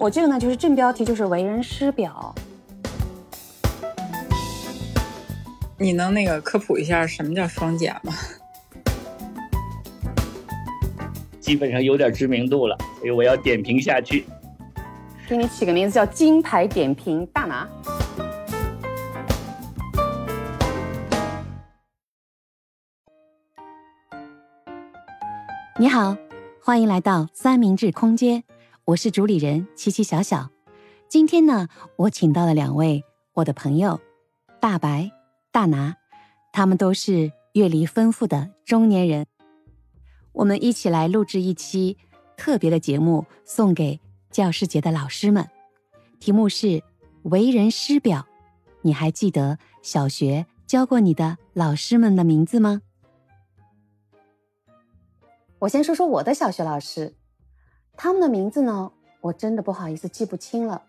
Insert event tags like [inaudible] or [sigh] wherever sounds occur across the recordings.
我这个呢就是正标题，就是为人师表。你能那个科普一下什么叫双减吗？基本上有点知名度了，所以我要点评下去。给你起个名字叫“金牌点评大拿”。你好，欢迎来到三明治空间，我是主理人琪琪小小。今天呢，我请到了两位我的朋友，大白、大拿，他们都是阅历丰富的中年人。我们一起来录制一期特别的节目，送给教师节的老师们。题目是“为人师表”，你还记得小学教过你的老师们的名字吗？我先说说我的小学老师，他们的名字呢，我真的不好意思记不清了。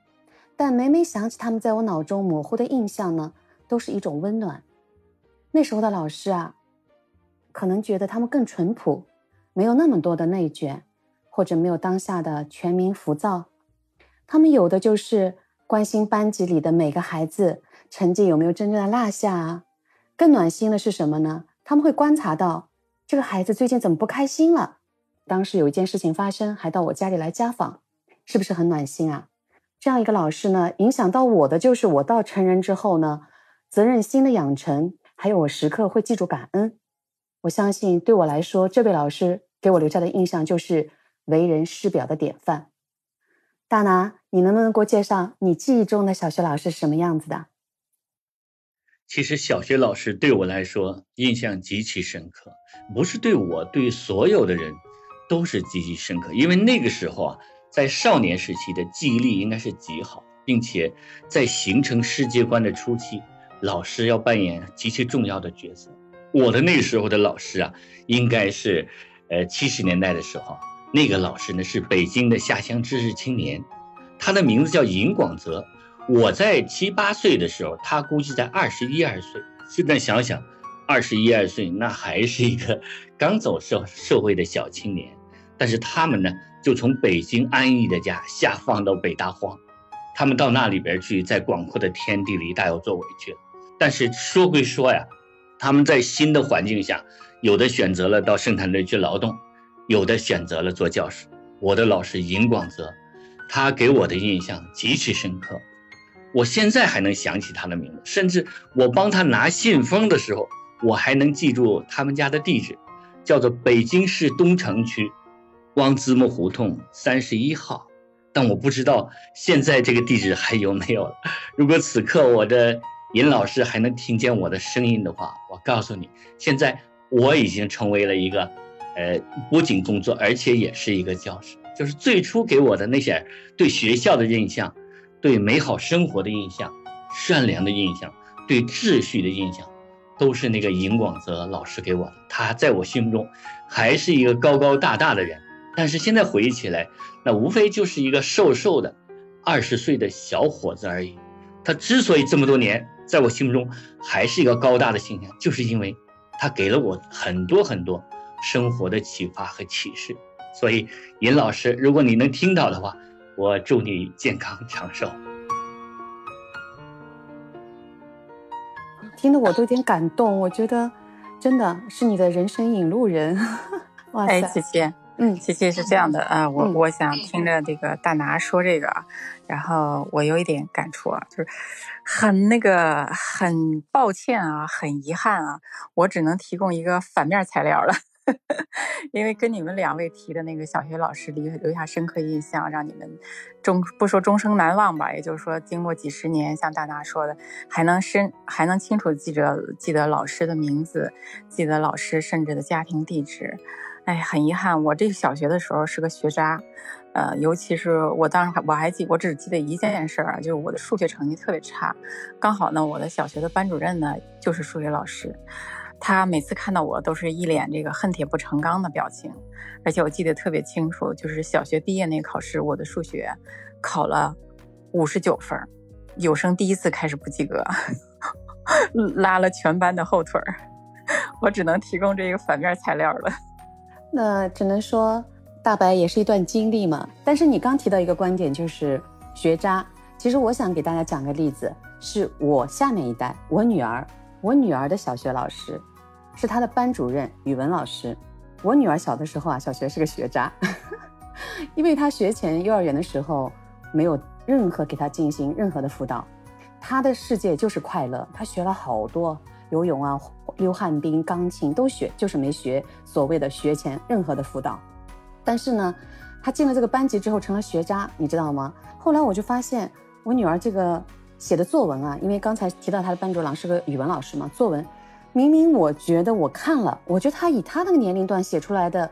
但每每想起他们在我脑中模糊的印象呢，都是一种温暖。那时候的老师啊，可能觉得他们更淳朴。没有那么多的内卷，或者没有当下的全民浮躁，他们有的就是关心班级里的每个孩子成绩有没有真正的落下啊。更暖心的是什么呢？他们会观察到这个孩子最近怎么不开心了。当时有一件事情发生，还到我家里来家访，是不是很暖心啊？这样一个老师呢，影响到我的就是我到成人之后呢，责任心的养成，还有我时刻会记住感恩。我相信，对我来说，这位老师给我留下的印象就是为人师表的典范。大拿，你能不能给我介绍你记忆中的小学老师是什么样子的？其实，小学老师对我来说印象极其深刻，不是对我，对所有的人都是极其深刻。因为那个时候啊，在少年时期的记忆力应该是极好，并且在形成世界观的初期，老师要扮演极其重要的角色。我的那时候的老师啊，应该是，呃，七十年代的时候，那个老师呢是北京的下乡知识青年，他的名字叫尹广泽。我在七八岁的时候，他估计在二十一二岁。现在想想，二十一二岁那还是一个刚走社社会的小青年，但是他们呢，就从北京安逸的家下放到北大荒，他们到那里边去，在广阔的天地里大有作为去了。但是说归说呀。他们在新的环境下，有的选择了到生产队去劳动，有的选择了做教师。我的老师尹广泽，他给我的印象极其深刻，我现在还能想起他的名字，甚至我帮他拿信封的时候，我还能记住他们家的地址，叫做北京市东城区汪子木胡同三十一号。但我不知道现在这个地址还有没有了。如果此刻我的。尹老师还能听见我的声音的话，我告诉你，现在我已经成为了一个，呃，不仅工作，而且也是一个教师。就是最初给我的那些对学校的印象，对美好生活的印象，善良的印象，对秩序的印象，都是那个尹广泽老师给我的。他在我心目中还是一个高高大大的人，但是现在回忆起来，那无非就是一个瘦瘦的二十岁的小伙子而已。他之所以这么多年。在我心目中还是一个高大的形象，就是因为他给了我很多很多生活的启发和启示。所以，尹老师，如果你能听到的话，我祝你健康长寿。听得我都有点感动，我觉得真的是你的人生引路人。[laughs] 哇塞，谢谢。嗯，琪琪是这样的啊，我我想听着这个大拿说这个啊，然后我有一点感触啊，就是很那个很抱歉啊，很遗憾啊，我只能提供一个反面材料了，[laughs] 因为跟你们两位提的那个小学老师留留下深刻印象，让你们终不说终生难忘吧，也就是说经过几十年，像大拿说的，还能深还能清楚记着记得老师的名字，记得老师甚至的家庭地址。哎，很遗憾，我这小学的时候是个学渣，呃，尤其是我当时还我还记，我只记得一件事儿啊，就是我的数学成绩特别差。刚好呢，我的小学的班主任呢就是数学老师，他每次看到我都是一脸这个恨铁不成钢的表情。而且我记得特别清楚，就是小学毕业那考试，我的数学考了五十九分，有生第一次开始不及格，[laughs] 拉了全班的后腿儿。[laughs] 我只能提供这个反面材料了。那只能说，大白也是一段经历嘛。但是你刚提到一个观点，就是学渣。其实我想给大家讲个例子，是我下面一代，我女儿，我女儿的小学老师，是她的班主任，语文老师。我女儿小的时候啊，小学是个学渣，[laughs] 因为她学前幼儿园的时候没有任何给她进行任何的辅导，她的世界就是快乐，她学了好多游泳啊、溜旱冰、钢琴都学，就是没学所谓的学前任何的辅导。但是呢，她进了这个班级之后成了学渣，你知道吗？后来我就发现。我女儿这个写的作文啊，因为刚才提到她的班主任是个语文老师嘛，作文明明我觉得我看了，我觉得她以她那个年龄段写出来的，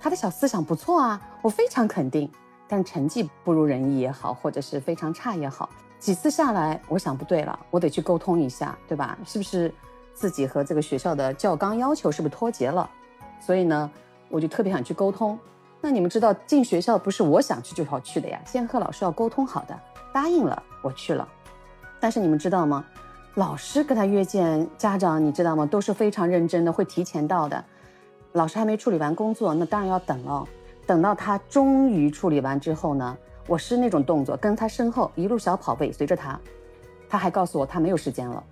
她的小思想不错啊，我非常肯定。但成绩不如人意也好，或者是非常差也好，几次下来，我想不对了，我得去沟通一下，对吧？是不是自己和这个学校的教纲要求是不是脱节了？所以呢，我就特别想去沟通。那你们知道进学校不是我想去就好去的呀，先和老师要沟通好的。答应了，我去了。但是你们知道吗？老师跟他约见家长，你知道吗？都是非常认真的，会提前到的。老师还没处理完工作，那当然要等了。等到他终于处理完之后呢，我是那种动作，跟他身后一路小跑尾随着他。他还告诉我他没有时间了。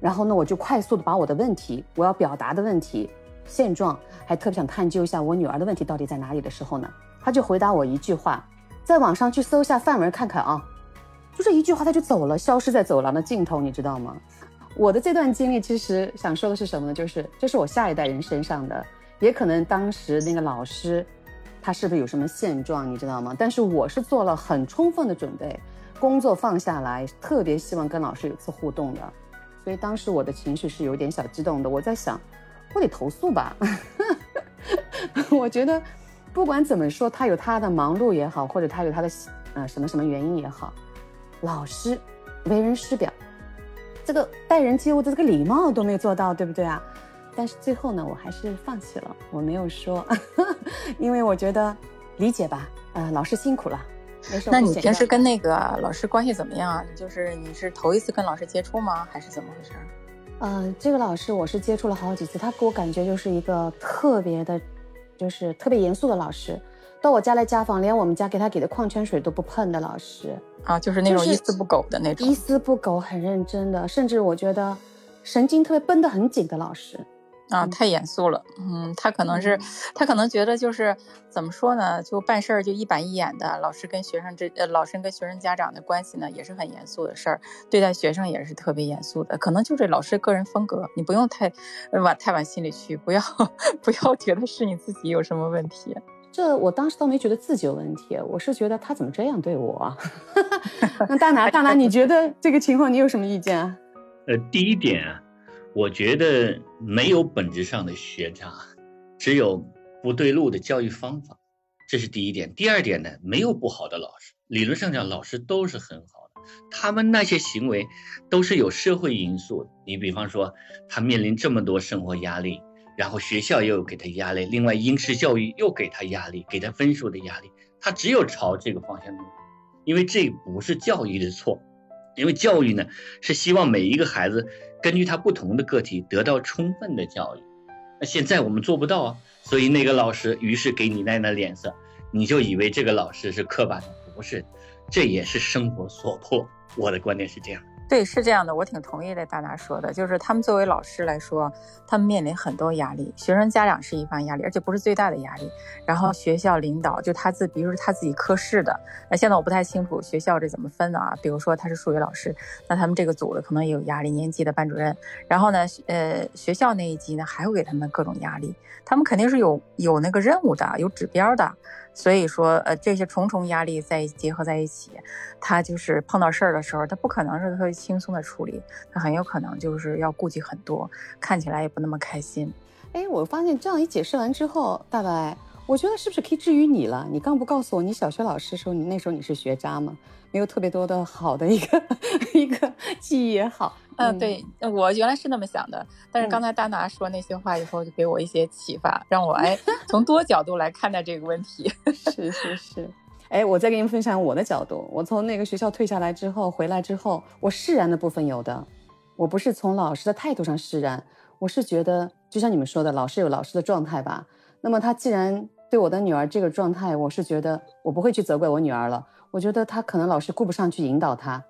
然后呢，我就快速的把我的问题，我要表达的问题、现状，还特别想探究一下我女儿的问题到底在哪里的时候呢，他就回答我一句话：在网上去搜一下范文看看啊。就这一句话，他就走了，消失在走廊的尽头，你知道吗？我的这段经历，其实想说的是什么呢？就是这是我下一代人身上的，也可能当时那个老师，他是不是有什么现状，你知道吗？但是我是做了很充分的准备，工作放下来，特别希望跟老师有一次互动的，所以当时我的情绪是有点小激动的。我在想，我得投诉吧？[laughs] 我觉得，不管怎么说，他有他的忙碌也好，或者他有他的呃什么什么原因也好。老师为人师表，这个待人接物的这个礼貌都没做到，对不对啊？但是最后呢，我还是放弃了，我没有说，[laughs] 因为我觉得理解吧，呃，老师辛苦了。那你平时跟那个老师关系怎么样？就是你是头一次跟老师接触吗？还是怎么回事？呃，这个老师我是接触了好几次，他给我感觉就是一个特别的，就是特别严肃的老师。到我家来家访，连我们家给他给的矿泉水都不碰的老师啊，就是那种一丝不苟的那种，一丝不苟，很认真的，甚至我觉得神经特别绷得很紧的老师啊，太严肃了。嗯，他可能是他可能觉得就是怎么说呢，就办事儿就一板一眼的。老师跟学生这呃，老师跟学生家长的关系呢，也是很严肃的事儿，对待学生也是特别严肃的。可能就这老师个人风格，你不用太往太往心里去，不要不要觉得是你自己有什么问题。这我当时倒没觉得自己有问题，我是觉得他怎么这样对我。[laughs] 那大拿 [laughs] 大拿，你觉得这个情况你有什么意见啊？呃，第一点啊，我觉得没有本质上的学渣，只有不对路的教育方法，这是第一点。第二点呢，没有不好的老师，理论上讲老师都是很好的，他们那些行为都是有社会因素的。你比方说，他面临这么多生活压力。然后学校又给他压力，另外应试教育又给他压力，给他分数的压力，他只有朝这个方向努力，因为这不是教育的错，因为教育呢是希望每一个孩子根据他不同的个体得到充分的教育，那现在我们做不到啊，所以那个老师于是给你那那脸色，你就以为这个老师是刻板的，不是，这也是生活所迫，我的观点是这样。对，是这样的，我挺同意的。大拿说的，就是他们作为老师来说，他们面临很多压力，学生家长是一方压力，而且不是最大的压力。然后学校领导就他自，比如说他自己科室的，那现在我不太清楚学校这怎么分的啊。比如说他是数学老师，那他们这个组的可能也有压力，年级的班主任。然后呢，呃，学校那一级呢还会给他们各种压力，他们肯定是有有那个任务的，有指标的。所以说，呃，这些重重压力在结合在一起，他就是碰到事儿的时候，他不可能是特别轻松的处理，他很有可能就是要顾忌很多，看起来也不那么开心。哎，我发现这样一解释完之后，大白，我觉得是不是可以至于你了？你刚不告诉我，你小学老师时候，你那时候你是学渣吗？没有特别多的好的一个一个记忆也好。嗯，对我原来是那么想的，但是刚才大拿说那些话以后，就给我一些启发，让我哎从多角度来看待这个问题。[laughs] 是是是，哎，我再给你们分享我的角度。我从那个学校退下来之后，回来之后，我释然的部分有的，我不是从老师的态度上释然，我是觉得就像你们说的，老师有老师的状态吧。那么他既然对我的女儿这个状态，我是觉得我不会去责怪我女儿了。我觉得她可能老是顾不上去引导她，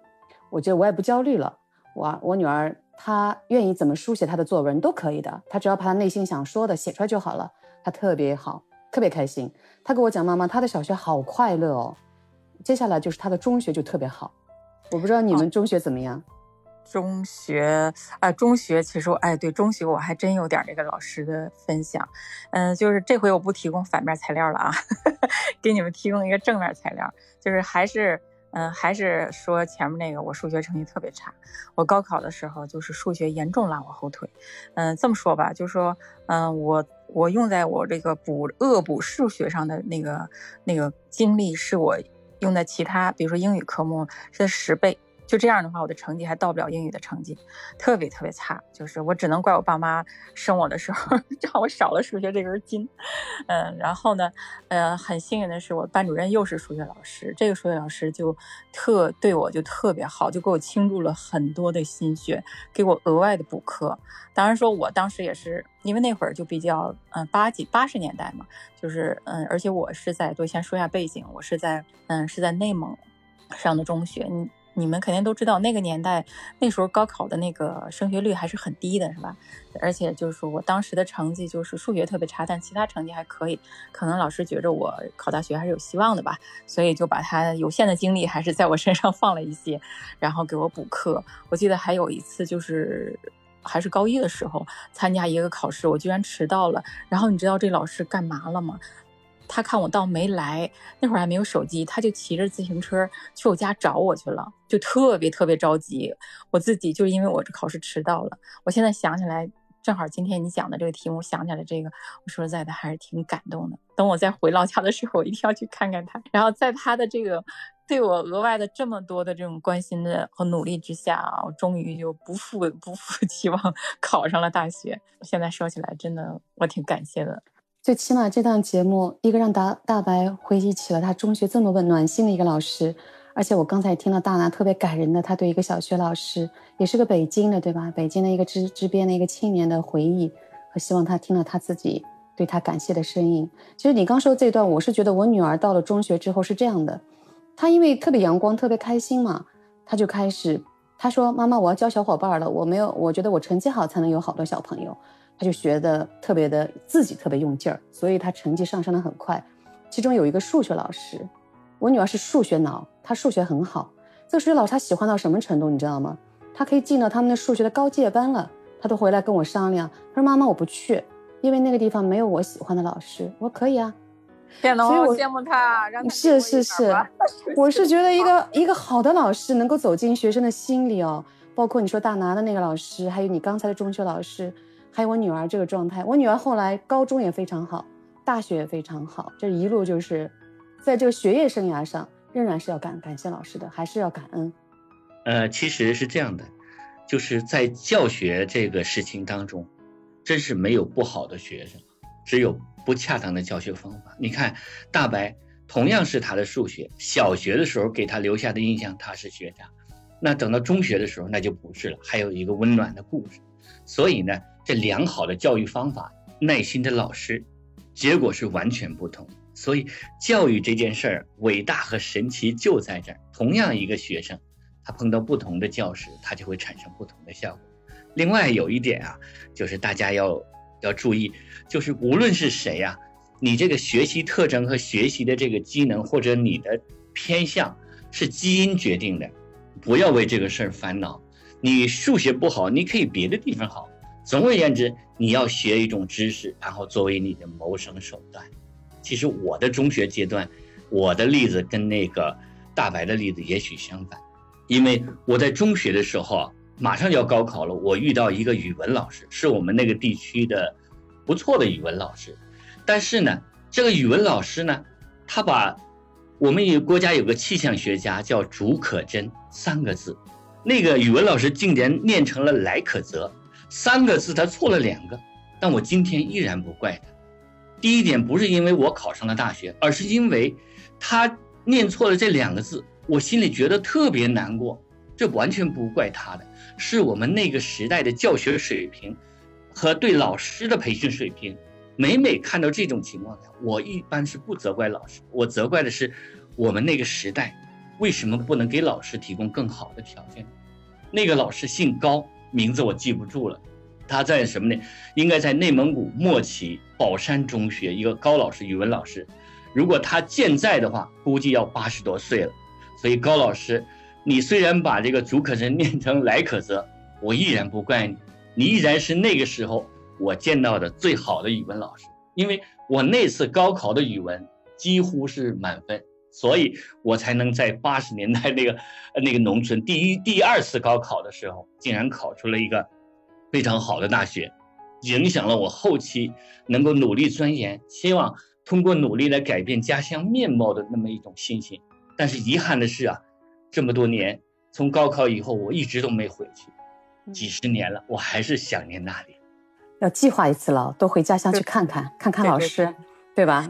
我觉得我也不焦虑了。我我女儿她愿意怎么书写她的作文都可以的，她只要把她内心想说的写出来就好了。她特别好，特别开心。她跟我讲，妈妈，她的小学好快乐哦。接下来就是她的中学就特别好。我不知道你们中学怎么样。中学啊，中学其实我哎，对中学我还真有点这个老师的分享，嗯，就是这回我不提供反面材料了啊，[laughs] 给你们提供一个正面材料，就是还是嗯，还是说前面那个，我数学成绩特别差，我高考的时候就是数学严重拉我后腿，嗯，这么说吧，就是说嗯，我我用在我这个补恶补数学上的那个那个精力，是我用在其他，比如说英语科目是十倍。就这样的话，我的成绩还到不了英语的成绩，特别特别差。就是我只能怪我爸妈生我的时候 [laughs] 让我少了数学这根筋。嗯，然后呢，呃，很幸运的是，我班主任又是数学老师，这个数学老师就特对我就特别好，就给我倾注了很多的心血，给我额外的补课。当然说，我当时也是因为那会儿就比较嗯八几八十年代嘛，就是嗯，而且我是在，我先说一下背景，我是在嗯是在内蒙上的中学，你。你们肯定都知道，那个年代，那时候高考的那个升学率还是很低的，是吧？而且就是说我当时的成绩就是数学特别差，但其他成绩还可以。可能老师觉着我考大学还是有希望的吧，所以就把他有限的精力还是在我身上放了一些，然后给我补课。我记得还有一次就是还是高一的时候参加一个考试，我居然迟到了。然后你知道这老师干嘛了吗？他看我到没来，那会儿还没有手机，他就骑着自行车去我家找我去了，就特别特别着急。我自己就因为我这考试迟到了，我现在想起来，正好今天你讲的这个题目，想起来这个，我说实在的还是挺感动的。等我再回老家的时候，我一定要去看看他。然后在他的这个对我额外的这么多的这种关心的和努力之下啊，我终于就不负不负 [laughs] 期望考上了大学。现在说起来，真的我挺感谢的。最起码这档节目，一个让大大白回忆起了他中学这么温暖心的一个老师，而且我刚才也听到大拿特别感人的，他对一个小学老师，也是个北京的，对吧？北京的一个支支边的一个青年的回忆和希望他听了他自己对他感谢的声音。其实你刚说这段，我是觉得我女儿到了中学之后是这样的，她因为特别阳光、特别开心嘛，她就开始她说：“妈妈，我要交小伙伴了，我没有，我觉得我成绩好才能有好多小朋友。”他就学的特别的自己特别用劲儿，所以他成绩上升的很快。其中有一个数学老师，我女儿是数学脑，她数学很好。这个数学老师她喜欢到什么程度，你知道吗？她可以进到他们的数学的高阶班了。她都回来跟我商量，她说：“妈妈，我不去，因为那个地方没有我喜欢的老师。”我说：“可以啊。[laughs] ”天哪，我羡慕他，让他是是是，[laughs] 我是觉得一个一个好的老师能够走进学生的心里哦，包括你说大拿的那个老师，还有你刚才的中学老师。还有我女儿这个状态，我女儿后来高中也非常好，大学也非常好，这一路就是在这个学业生涯上，仍然是要感感谢老师的，还是要感恩。呃，其实是这样的，就是在教学这个事情当中，真是没有不好的学生，只有不恰当的教学方法。你看大白，同样是他的数学，小学的时候给他留下的印象他是学渣，那等到中学的时候那就不是了，还有一个温暖的故事。所以呢。这良好的教育方法，耐心的老师，结果是完全不同。所以教育这件事儿伟大和神奇就在这儿。同样一个学生，他碰到不同的教师，他就会产生不同的效果。另外有一点啊，就是大家要要注意，就是无论是谁呀，你这个学习特征和学习的这个机能或者你的偏向是基因决定的，不要为这个事儿烦恼。你数学不好，你可以别的地方好。总而言之，你要学一种知识，然后作为你的谋生手段。其实我的中学阶段，我的例子跟那个大白的例子也许相反，因为我在中学的时候啊，马上就要高考了，我遇到一个语文老师，是我们那个地区的不错的语文老师。但是呢，这个语文老师呢，他把我们有国家有个气象学家叫竺可桢三个字，那个语文老师竟然念成了来可泽。三个字他错了两个，但我今天依然不怪他。第一点不是因为我考上了大学，而是因为他念错了这两个字，我心里觉得特别难过。这完全不怪他的，是我们那个时代的教学水平和对老师的培训水平每每看到这种情况下，我一般是不责怪老师，我责怪的是我们那个时代为什么不能给老师提供更好的条件？那个老师姓高，名字我记不住了，他在什么呢？应该在内蒙古莫旗宝山中学一个高老师，语文老师。如果他健在的话，估计要八十多岁了。所以高老师，你虽然把这个竺可桢 [laughs] 念成来可泽，我依然不怪你，你依然是那个时候。我见到的最好的语文老师，因为我那次高考的语文几乎是满分，所以我才能在八十年代那个那个农村第一第二次高考的时候，竟然考出了一个非常好的大学，影响了我后期能够努力钻研，希望通过努力来改变家乡面貌的那么一种信心。但是遗憾的是啊，这么多年从高考以后，我一直都没回去，几十年了，我还是想念那里。要计划一次了，多回家乡去看看，看看老师，对吧？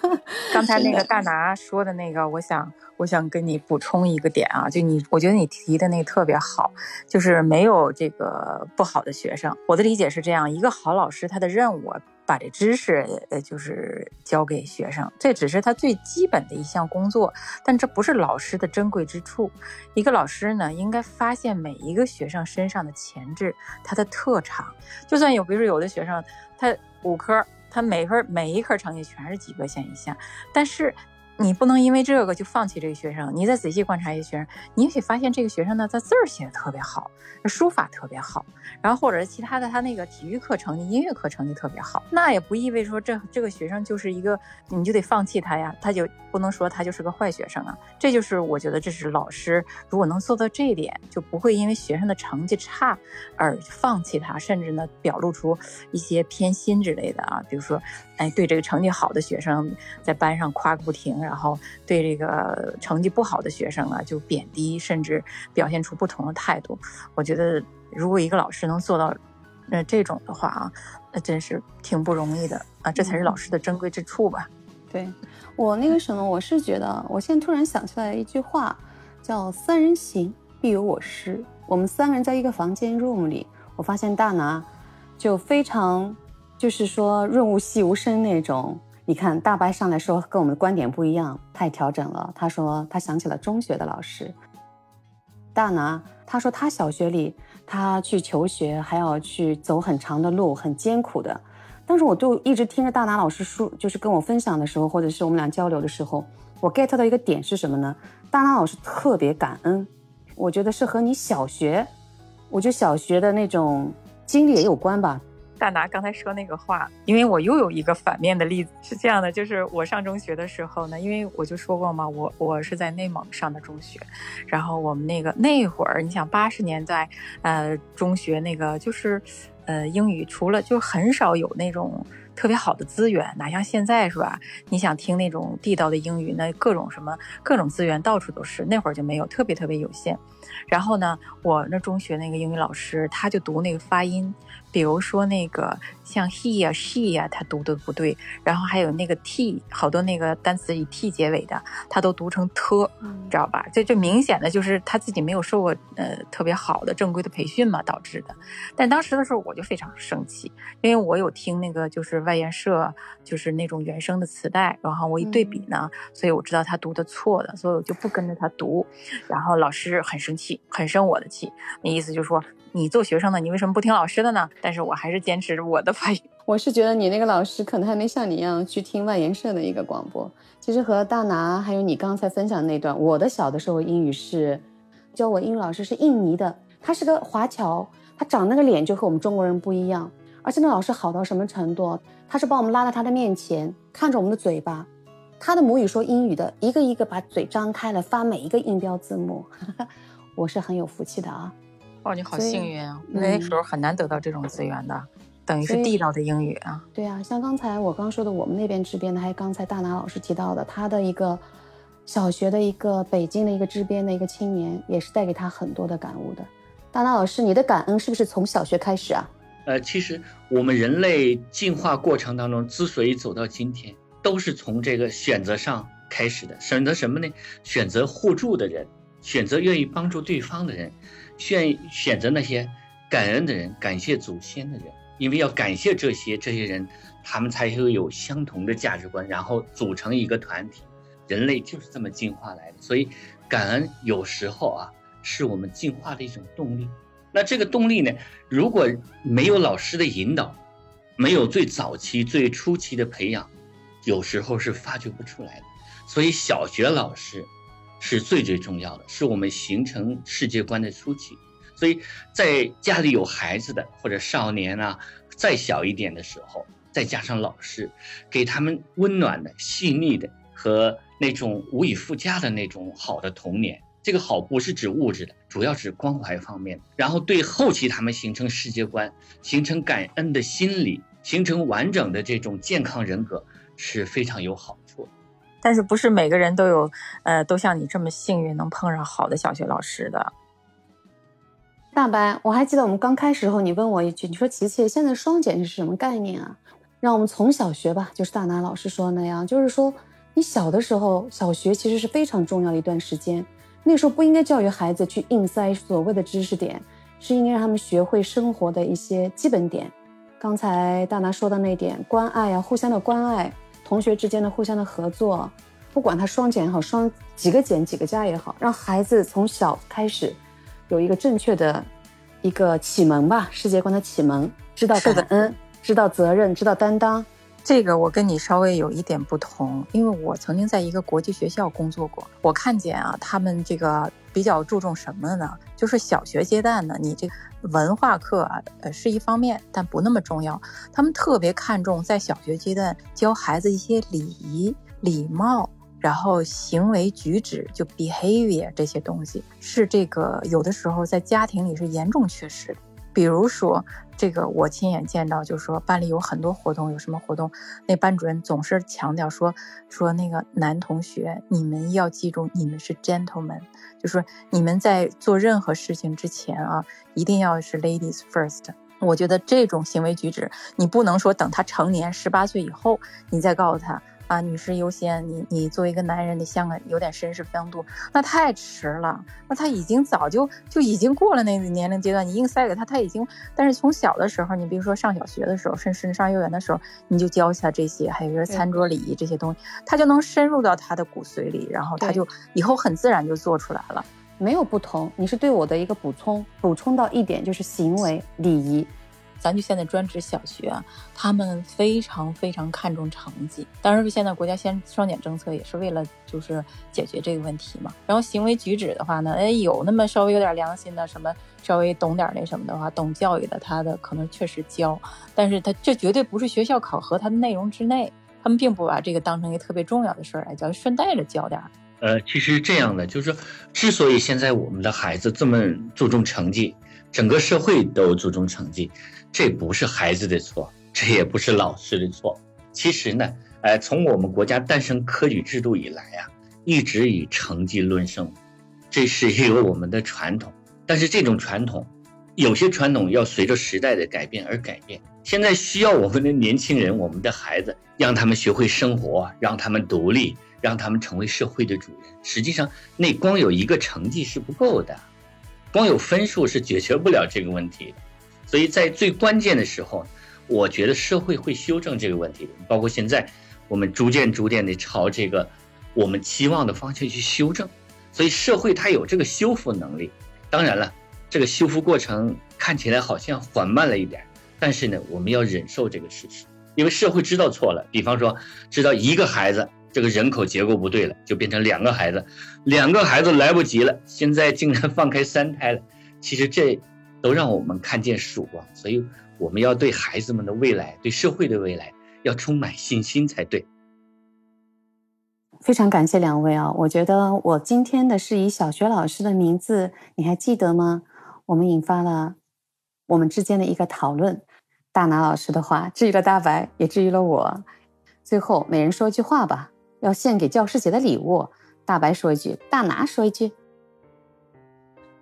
[laughs] 刚才那个大拿说的那个，我想，我想跟你补充一个点啊，就你，我觉得你提的那个特别好，就是没有这个不好的学生。我的理解是这样，一个好老师，他的任务。把这知识，呃，就是教给学生，这只是他最基本的一项工作，但这不是老师的珍贵之处。一个老师呢，应该发现每一个学生身上的潜质，他的特长。就算有，比如说有的学生，他五科，他每分每一科成绩全是及格线以下，但是。你不能因为这个就放弃这个学生。你再仔细观察一个学生，你也许发现这个学生呢，他字儿写的特别好，书法特别好，然后或者是其他的，他那个体育课成绩、音乐课成绩特别好。那也不意味说这这个学生就是一个，你就得放弃他呀，他就不能说他就是个坏学生啊。这就是我觉得这是老师如果能做到这一点，就不会因为学生的成绩差而放弃他，甚至呢表露出一些偏心之类的啊。比如说，哎，对这个成绩好的学生在班上夸个不停。然后对这个成绩不好的学生啊，就贬低，甚至表现出不同的态度。我觉得，如果一个老师能做到，呃，这种的话啊，那真是挺不容易的啊。这才是老师的珍贵之处吧。对我那个什么，我是觉得，我现在突然想起来一句话，叫“三人行，必有我师”。我们三个人在一个房间 room 里，我发现大拿就非常，就是说润物细无声那种。你看，大白上来说跟我们的观点不一样，他也调整了。他说他想起了中学的老师。大拿他说他小学里他去求学还要去走很长的路，很艰苦的。但是我就一直听着大拿老师说，就是跟我分享的时候，或者是我们俩交流的时候，我 get 到一个点是什么呢？大拿老师特别感恩，我觉得是和你小学，我觉得小学的那种经历也有关吧。大拿刚才说那个话，因为我又有一个反面的例子，是这样的，就是我上中学的时候呢，因为我就说过嘛，我我是在内蒙上的中学，然后我们那个那会儿，你想八十年代，呃，中学那个就是，呃，英语除了就很少有那种特别好的资源，哪像现在是吧？你想听那种地道的英语，那各种什么各种资源到处都是，那会儿就没有，特别特别有限。然后呢，我那中学那个英语老师，他就读那个发音。比如说那个像 he 呀 she 呀，他读的不对，然后还有那个 t，好多那个单词以 t 结尾的，他都读成 t，知道吧？这这明显的就是他自己没有受过呃特别好的正规的培训嘛导致的。但当时的时候我就非常生气，因为我有听那个就是外研社就是那种原声的磁带，然后我一对比呢，所以我知道他读的错的，所以我就不跟着他读。然后老师很生气，很生我的气，那意思就是说。你做学生的，你为什么不听老师的呢？但是我还是坚持我的发音。我是觉得你那个老师可能还没像你一样去听外研社的一个广播。其实和大拿还有你刚才分享那段，我的小的时候英语是教我英语老师是印尼的，他是个华侨，他长那个脸就和我们中国人不一样。而且那老师好到什么程度？他是把我们拉到他的面前，看着我们的嘴巴，他的母语说英语的，一个一个把嘴张开了发每一个音标字幕。[laughs] 我是很有福气的啊。哦，你好幸运啊！那时候很难得到这种资源的，等于是地道的英语啊。对啊，像刚才我刚说的，我们那边支边的，还有刚才大拿老师提到的，他的一个小学的一个北京的一个支边的一个青年，也是带给他很多的感悟的。大拿老师，你的感恩是不是从小学开始啊？呃，其实我们人类进化过程当中之所以走到今天，都是从这个选择上开始的。选择什么呢？选择互助的人，选择愿意帮助对方的人。选选择那些感恩的人，感谢祖先的人，因为要感谢这些这些人，他们才会有相同的价值观，然后组成一个团体。人类就是这么进化来的，所以感恩有时候啊，是我们进化的一种动力。那这个动力呢，如果没有老师的引导，没有最早期、最初期的培养，有时候是发掘不出来的。所以小学老师是最最重要的，是我们形成世界观的初期。所以在家里有孩子的或者少年啊，再小一点的时候，再加上老师，给他们温暖的、细腻的和。那种无以复加的那种好的童年，这个好不是指物质的，主要指关怀方面。然后对后期他们形成世界观、形成感恩的心理、形成完整的这种健康人格是非常友好。但是不是每个人都有，呃，都像你这么幸运能碰上好的小学老师的。大白，我还记得我们刚开始时候，你问我一句，你说琪琪，现在双减是什么概念啊？让我们从小学吧，就是大拿老师说的那样，就是说。你小的时候，小学其实是非常重要的一段时间。那时候不应该教育孩子去硬塞所谓的知识点，是应该让他们学会生活的一些基本点。刚才大拿说的那点关爱啊，互相的关爱，同学之间的互相的合作，不管他双减也好，双几个减几个加也好，让孩子从小开始有一个正确的一个启蒙吧，世界观的启蒙，知道感恩，知道责任，知道担当。这个我跟你稍微有一点不同，因为我曾经在一个国际学校工作过，我看见啊，他们这个比较注重什么呢？就是小学阶段呢，你这文化课啊，呃是一方面，但不那么重要。他们特别看重在小学阶段教孩子一些礼仪、礼貌，然后行为举止，就 behavior 这些东西，是这个有的时候在家庭里是严重缺失的。比如说，这个我亲眼见到，就是说班里有很多活动，有什么活动，那班主任总是强调说，说那个男同学，你们要记住，你们是 gentlemen，就说你们在做任何事情之前啊，一定要是 ladies first。我觉得这种行为举止，你不能说等他成年十八岁以后，你再告诉他。啊，女士优先。你你作为一个男人，得像个有点绅士风度，那太迟了。那他已经早就就已经过了那个年龄阶段，你硬塞给他，他已经。但是从小的时候，你比如说上小学的时候，甚至上幼儿园的时候，你就教下这些，还有就是餐桌礼仪这些东西，他就能深入到他的骨髓里，然后他就以后很自然就做出来了。没有不同，你是对我的一个补充，补充到一点就是行为礼仪。咱就现在专职小学，他们非常非常看重成绩。当然，现在国家先双减政策也是为了就是解决这个问题嘛。然后行为举止的话呢，哎，有那么稍微有点良心的，什么稍微懂点那什么的话，懂教育的，他的可能确实教。但是他这绝对不是学校考核他的内容之内，他们并不把这个当成一个特别重要的事儿来教，顺带着教点儿。呃，其实这样的就是，之所以现在我们的孩子这么注重成绩，整个社会都注重成绩。这不是孩子的错，这也不是老师的错。其实呢，呃，从我们国家诞生科举制度以来啊，一直以成绩论胜，这是一个我们的传统。但是这种传统，有些传统要随着时代的改变而改变。现在需要我们的年轻人，我们的孩子，让他们学会生活，让他们独立，让他们成为社会的主人。实际上，那光有一个成绩是不够的，光有分数是解决不了这个问题的。所以在最关键的时候，我觉得社会会修正这个问题，包括现在我们逐渐逐渐的朝这个我们期望的方向去修正。所以社会它有这个修复能力。当然了，这个修复过程看起来好像缓慢了一点，但是呢，我们要忍受这个事实，因为社会知道错了。比方说，知道一个孩子这个人口结构不对了，就变成两个孩子，两个孩子来不及了，现在竟然放开三胎了。其实这。都让我们看见曙光，所以我们要对孩子们的未来、对社会的未来要充满信心才对。非常感谢两位啊！我觉得我今天的是以小学老师的名字，你还记得吗？我们引发了我们之间的一个讨论。大拿老师的话治愈了大白，也治愈了我。最后每人说一句话吧，要献给教师节的礼物。大白说一句，大拿说一句。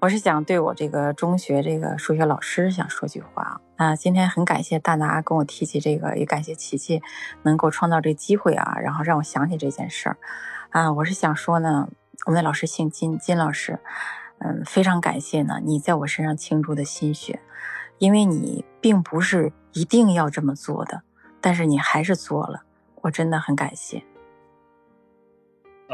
我是想对我这个中学这个数学老师想说句话啊！今天很感谢大拿跟我提起这个，也感谢琪琪能够创造这机会啊，然后让我想起这件事儿啊！我是想说呢，我们的老师姓金，金老师，嗯，非常感谢呢你在我身上倾注的心血，因为你并不是一定要这么做的，但是你还是做了，我真的很感谢。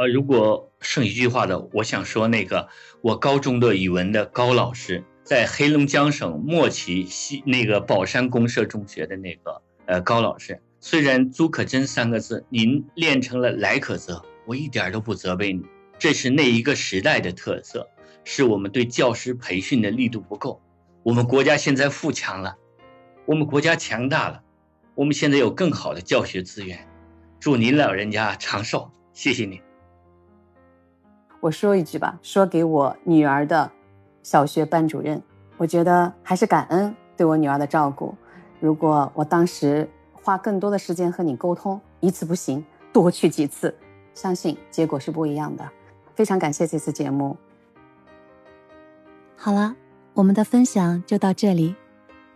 呃，如果剩一句话的，我想说那个我高中的语文的高老师，在黑龙江省莫旗西那个宝山公社中学的那个呃高老师，虽然“朱可真”三个字您练成了“来可则”，我一点都不责备你，这是那一个时代的特色，是我们对教师培训的力度不够。我们国家现在富强了，我们国家强大了，我们现在有更好的教学资源。祝您老人家长寿，谢谢您。我说一句吧，说给我女儿的小学班主任，我觉得还是感恩对我女儿的照顾。如果我当时花更多的时间和你沟通，一次不行，多去几次，相信结果是不一样的。非常感谢这次节目。好了，我们的分享就到这里。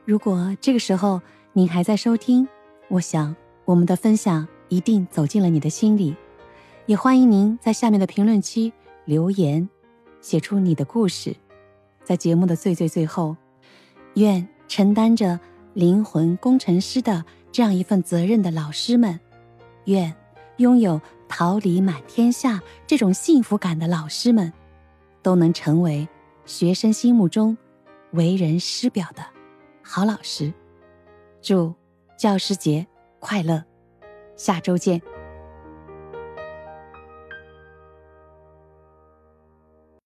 如果这个时候您还在收听，我想我们的分享一定走进了你的心里。也欢迎您在下面的评论区。留言，写出你的故事，在节目的最最最后，愿承担着灵魂工程师的这样一份责任的老师们，愿拥有桃李满天下这种幸福感的老师们，都能成为学生心目中为人师表的好老师。祝教师节快乐！下周见。